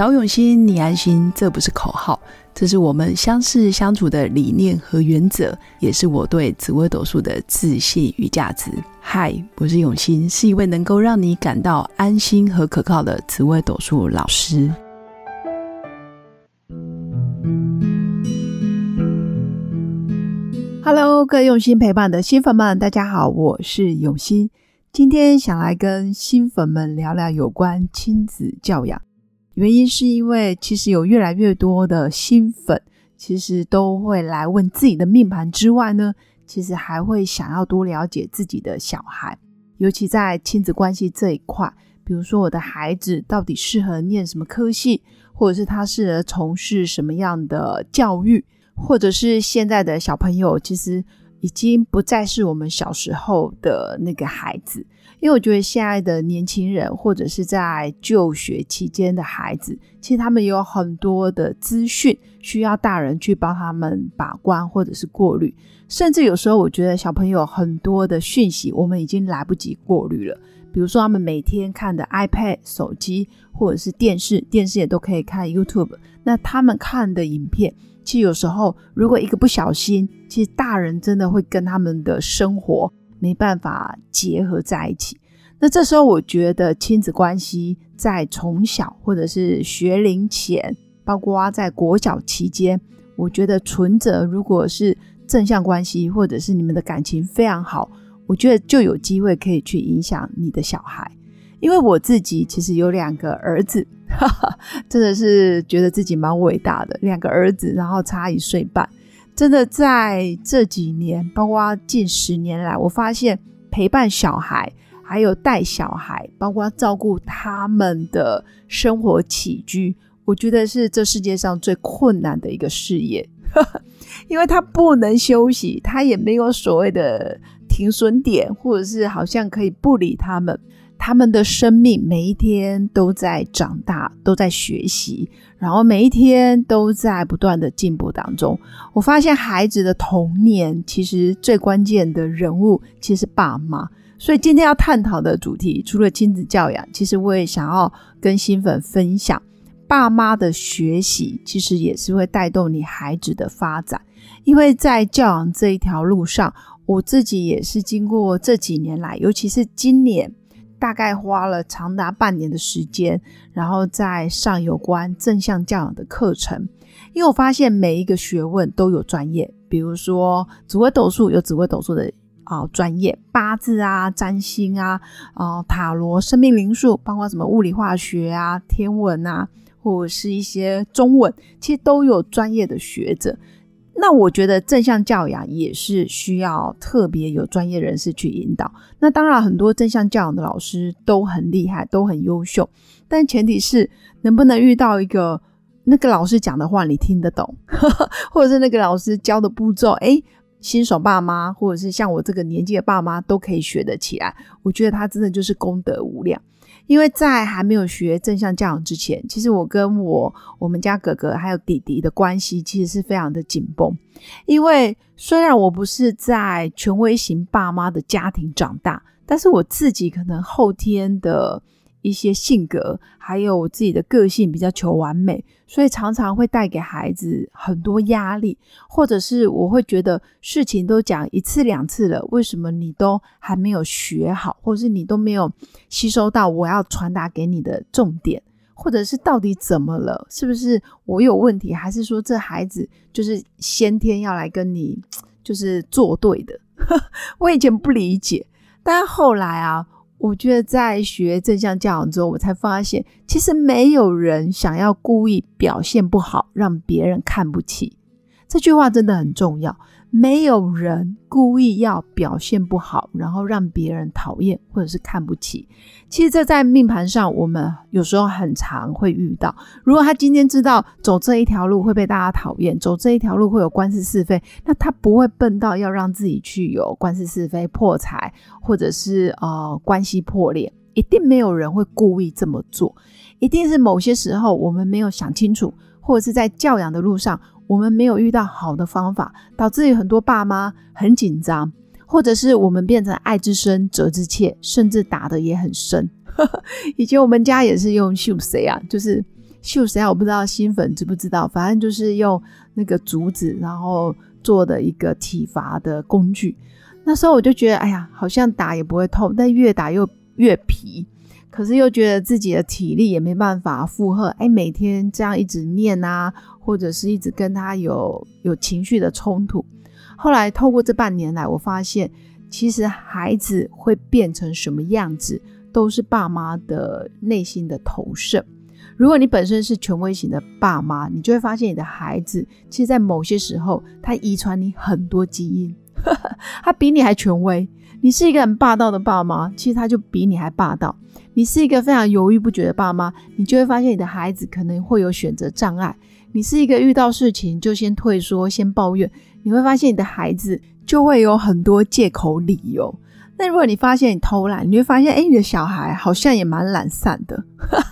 找永新，你安心，这不是口号，这是我们相识相处的理念和原则，也是我对紫微斗数的自信与价值。嗨，我是永新，是一位能够让你感到安心和可靠的紫微斗数老师。Hello，各位用心陪伴的新粉们，大家好，我是永新。今天想来跟新粉们聊聊有关亲子教养。原因是因为其实有越来越多的新粉，其实都会来问自己的命盘之外呢，其实还会想要多了解自己的小孩，尤其在亲子关系这一块，比如说我的孩子到底适合念什么科系，或者是他适合从事什么样的教育，或者是现在的小朋友其实已经不再是我们小时候的那个孩子。因为我觉得现在的年轻人，或者是在就学期间的孩子，其实他们有很多的资讯需要大人去帮他们把关，或者是过滤。甚至有时候，我觉得小朋友很多的讯息，我们已经来不及过滤了。比如说，他们每天看的 iPad、手机，或者是电视，电视也都可以看 YouTube。那他们看的影片，其实有时候如果一个不小心，其实大人真的会跟他们的生活。没办法结合在一起，那这时候我觉得亲子关系在从小或者是学龄前，包括在国小期间，我觉得存着如果是正向关系，或者是你们的感情非常好，我觉得就有机会可以去影响你的小孩。因为我自己其实有两个儿子，真的是觉得自己蛮伟大的，两个儿子，然后差一岁半。真的在这几年，包括近十年来，我发现陪伴小孩，还有带小孩，包括照顾他们的生活起居，我觉得是这世界上最困难的一个事业，因为他不能休息，他也没有所谓的停损点，或者是好像可以不理他们。他们的生命每一天都在长大，都在学习，然后每一天都在不断的进步当中。我发现孩子的童年其实最关键的人物其实是爸妈，所以今天要探讨的主题除了亲子教养，其实我也想要跟新粉分享，爸妈的学习其实也是会带动你孩子的发展，因为在教养这一条路上，我自己也是经过这几年来，尤其是今年。大概花了长达半年的时间，然后在上有关正向教养的课程。因为我发现每一个学问都有专业，比如说紫微斗数有紫微斗数的啊专业，八字啊、占星啊、啊塔罗、生命灵数，包括什么物理化学啊、天文啊，或者是一些中文，其实都有专业的学者。那我觉得正向教养也是需要特别有专业人士去引导。那当然，很多正向教养的老师都很厉害，都很优秀，但前提是能不能遇到一个那个老师讲的话你听得懂，或者是那个老师教的步骤，哎，新手爸妈或者是像我这个年纪的爸妈都可以学得起来。我觉得他真的就是功德无量。因为在还没有学正向教养之前，其实我跟我我们家哥哥还有弟弟的关系其实是非常的紧绷。因为虽然我不是在权威型爸妈的家庭长大，但是我自己可能后天的。一些性格，还有我自己的个性比较求完美，所以常常会带给孩子很多压力，或者是我会觉得事情都讲一次两次了，为什么你都还没有学好，或者是你都没有吸收到我要传达给你的重点，或者是到底怎么了？是不是我有问题，还是说这孩子就是先天要来跟你就是作对的？我以前不理解，但后来啊。我觉得在学正向教养之后，我才发现，其实没有人想要故意表现不好，让别人看不起。这句话真的很重要。没有人故意要表现不好，然后让别人讨厌或者是看不起。其实这在命盘上，我们有时候很常会遇到。如果他今天知道走这一条路会被大家讨厌，走这一条路会有官司是非，那他不会笨到要让自己去有官司是非、破财，或者是呃关系破裂。一定没有人会故意这么做，一定是某些时候我们没有想清楚，或者是在教养的路上。我们没有遇到好的方法，导致有很多爸妈很紧张，或者是我们变成爱之深责之切，甚至打的也很深。以前我们家也是用秀谁啊，就是秀谁？我不知道新粉知不知道，反正就是用那个竹子，然后做的一个体罚的工具。那时候我就觉得，哎呀，好像打也不会痛，但越打又越皮。可是又觉得自己的体力也没办法负荷，哎，每天这样一直念啊，或者是一直跟他有有情绪的冲突。后来透过这半年来，我发现其实孩子会变成什么样子，都是爸妈的内心的投射。如果你本身是权威型的爸妈，你就会发现你的孩子，其实在某些时候，他遗传你很多基因，他比你还权威。你是一个很霸道的爸妈，其实他就比你还霸道。你是一个非常犹豫不决的爸妈，你就会发现你的孩子可能会有选择障碍。你是一个遇到事情就先退缩、先抱怨，你会发现你的孩子就会有很多借口理由。那如果你发现你偷懒，你会发现，哎，你的小孩好像也蛮懒散的。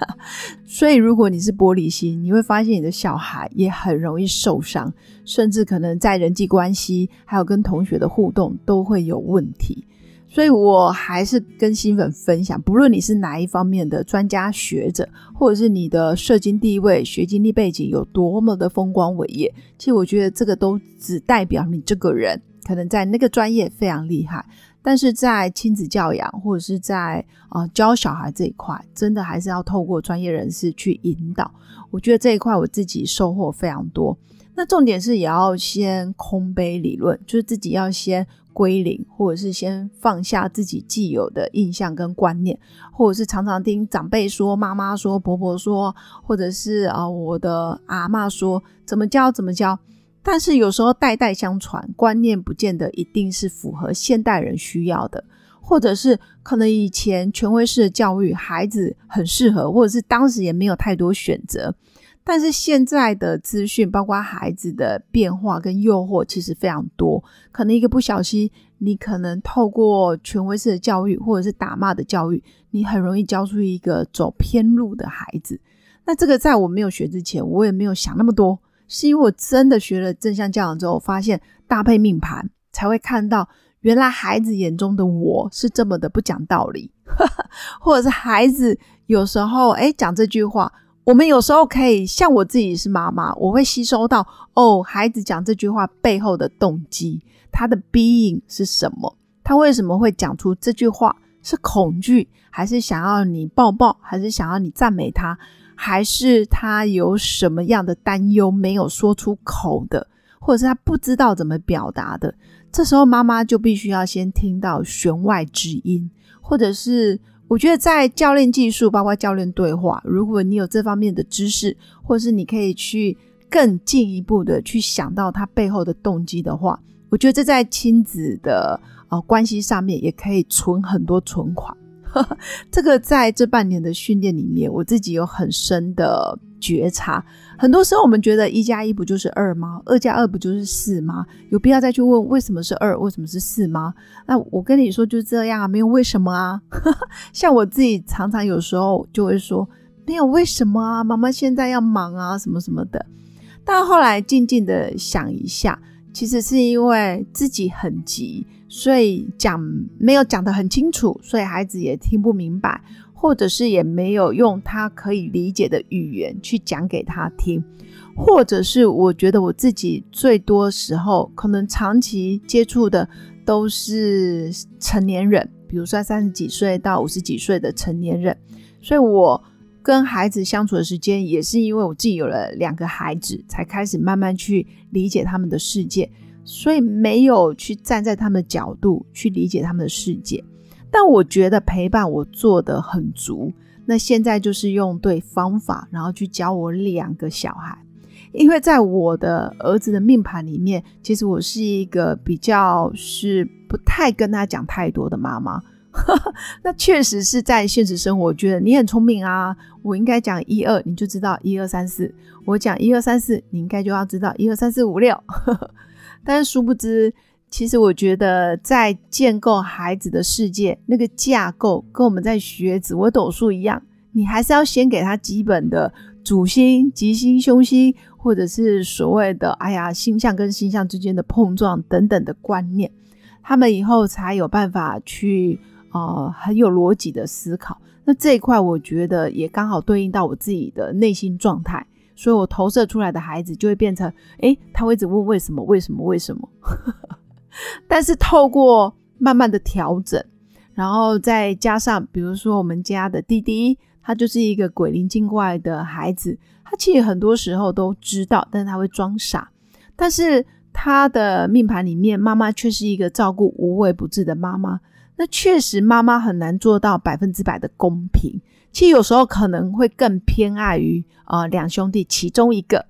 所以，如果你是玻璃心，你会发现你的小孩也很容易受伤，甚至可能在人际关系还有跟同学的互动都会有问题。所以我还是跟新粉分享，不论你是哪一方面的专家学者，或者是你的社经地位、学经历背景有多么的风光伟业，其实我觉得这个都只代表你这个人可能在那个专业非常厉害，但是在亲子教养或者是在啊教小孩这一块，真的还是要透过专业人士去引导。我觉得这一块我自己收获非常多。那重点是也要先空杯理论，就是自己要先。归零，或者是先放下自己既有的印象跟观念，或者是常常听长辈说、妈妈说、婆婆说，或者是啊我的阿妈说怎么教怎么教。但是有时候代代相传，观念不见得一定是符合现代人需要的，或者是可能以前权威式的教育，孩子很适合，或者是当时也没有太多选择。但是现在的资讯，包括孩子的变化跟诱惑，其实非常多。可能一个不小心，你可能透过权威式的教育，或者是打骂的教育，你很容易教出一个走偏路的孩子。那这个在我没有学之前，我也没有想那么多，是因为我真的学了正向教养之后，发现搭配命盘，才会看到原来孩子眼中的我是这么的不讲道理，或者是孩子有时候哎讲这句话。我们有时候可以像我自己是妈妈，我会吸收到哦，孩子讲这句话背后的动机，他的 being 是什么？他为什么会讲出这句话？是恐惧，还是想要你抱抱，还是想要你赞美他，还是他有什么样的担忧没有说出口的，或者是他不知道怎么表达的？这时候妈妈就必须要先听到弦外之音，或者是。我觉得在教练技术，包括教练对话，如果你有这方面的知识，或是你可以去更进一步的去想到他背后的动机的话，我觉得这在亲子的呃关系上面也可以存很多存款。这个在这半年的训练里面，我自己有很深的觉察。很多时候我们觉得一加一不就是二吗？二加二不就是四吗？有必要再去问为什么是二，为什么是四吗？那我跟你说就这样啊，没有为什么啊。像我自己常常有时候就会说没有为什么啊，妈妈现在要忙啊，什么什么的。但后来静静的想一下，其实是因为自己很急。所以讲没有讲得很清楚，所以孩子也听不明白，或者是也没有用他可以理解的语言去讲给他听，或者是我觉得我自己最多时候可能长期接触的都是成年人，比如说三十几岁到五十几岁的成年人，所以我跟孩子相处的时间也是因为我自己有了两个孩子，才开始慢慢去理解他们的世界。所以没有去站在他们的角度去理解他们的世界，但我觉得陪伴我做的很足。那现在就是用对方法，然后去教我两个小孩。因为在我的儿子的命盘里面，其实我是一个比较是不太跟他讲太多的妈妈。那确实是在现实生活，我觉得你很聪明啊，我应该讲一二，你就知道一二三四；我讲一二三四，你应该就要知道一二三四五六。但是殊不知，其实我觉得在建构孩子的世界那个架构，跟我们在学紫微斗数一样，你还是要先给他基本的主星、吉星、凶星，或者是所谓的哎呀星象跟星象之间的碰撞等等的观念，他们以后才有办法去呃很有逻辑的思考。那这一块我觉得也刚好对应到我自己的内心状态，所以我投射出来的孩子就会变成，诶，他会一直问为什么，为什么，为什么？但是透过慢慢的调整，然后再加上，比如说我们家的弟弟，他就是一个鬼灵精怪的孩子，他其实很多时候都知道，但是他会装傻。但是他的命盘里面，妈妈却是一个照顾无微不至的妈妈。那确实，妈妈很难做到百分之百的公平。其实有时候可能会更偏爱于啊两兄弟其中一个，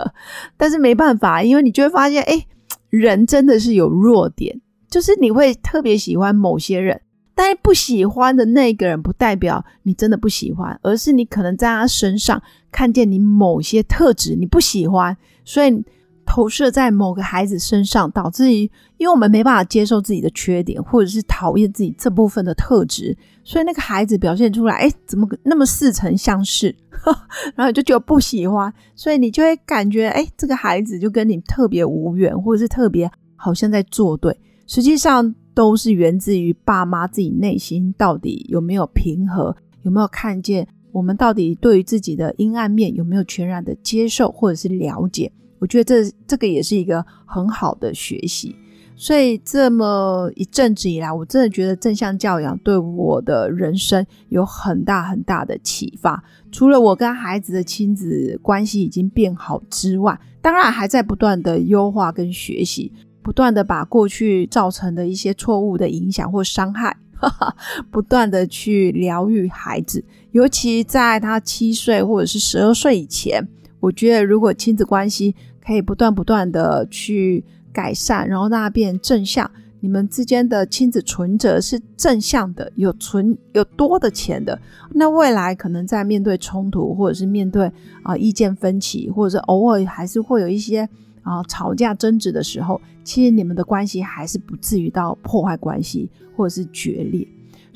但是没办法，因为你就会发现，哎，人真的是有弱点，就是你会特别喜欢某些人，但是不喜欢的那个人，不代表你真的不喜欢，而是你可能在他身上看见你某些特质你不喜欢，所以。投射在某个孩子身上，导致于，因为我们没办法接受自己的缺点，或者是讨厌自己这部分的特质，所以那个孩子表现出来，哎，怎么那么似曾相识？然后就觉得不喜欢，所以你就会感觉，哎，这个孩子就跟你特别无缘，或者是特别好像在作对，实际上都是源自于爸妈自己内心到底有没有平和，有没有看见我们到底对于自己的阴暗面有没有全然的接受或者是了解。我觉得这这个也是一个很好的学习，所以这么一阵子以来，我真的觉得正向教养对我的人生有很大很大的启发。除了我跟孩子的亲子关系已经变好之外，当然还在不断的优化跟学习，不断的把过去造成的一些错误的影响或伤害，不断的去疗愈孩子，尤其在他七岁或者是十二岁以前。我觉得，如果亲子关系可以不断不断的去改善，然后让它变正向，你们之间的亲子存折是正向的，有存有多的钱的，那未来可能在面对冲突，或者是面对啊意见分歧，或者是偶尔还是会有一些啊吵架争执的时候，其实你们的关系还是不至于到破坏关系或者是决裂。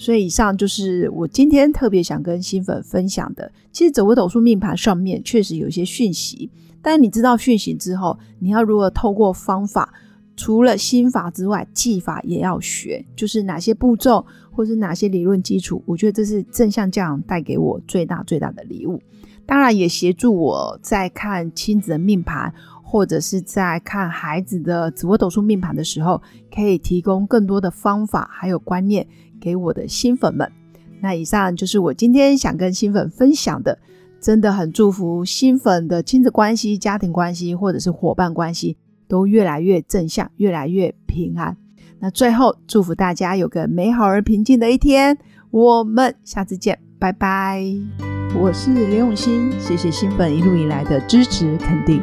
所以以上就是我今天特别想跟新粉分享的。其实紫微斗数命盘上面确实有一些讯息，但你知道讯息之后，你要如何透过方法，除了心法之外，技法也要学，就是哪些步骤或是哪些理论基础，我觉得这是正向教养带给我最大最大的礼物。当然也协助我在看亲子的命盘，或者是在看孩子的紫微斗数命盘的时候，可以提供更多的方法还有观念。给我的新粉们，那以上就是我今天想跟新粉分享的。真的很祝福新粉的亲子关系、家庭关系或者是伙伴关系都越来越正向，越来越平安。那最后祝福大家有个美好而平静的一天。我们下次见，拜拜。我是刘永新，谢谢新粉一路以来的支持肯定。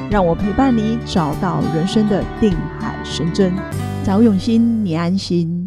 让我陪伴你，找到人生的定海神针。找永新，你安心。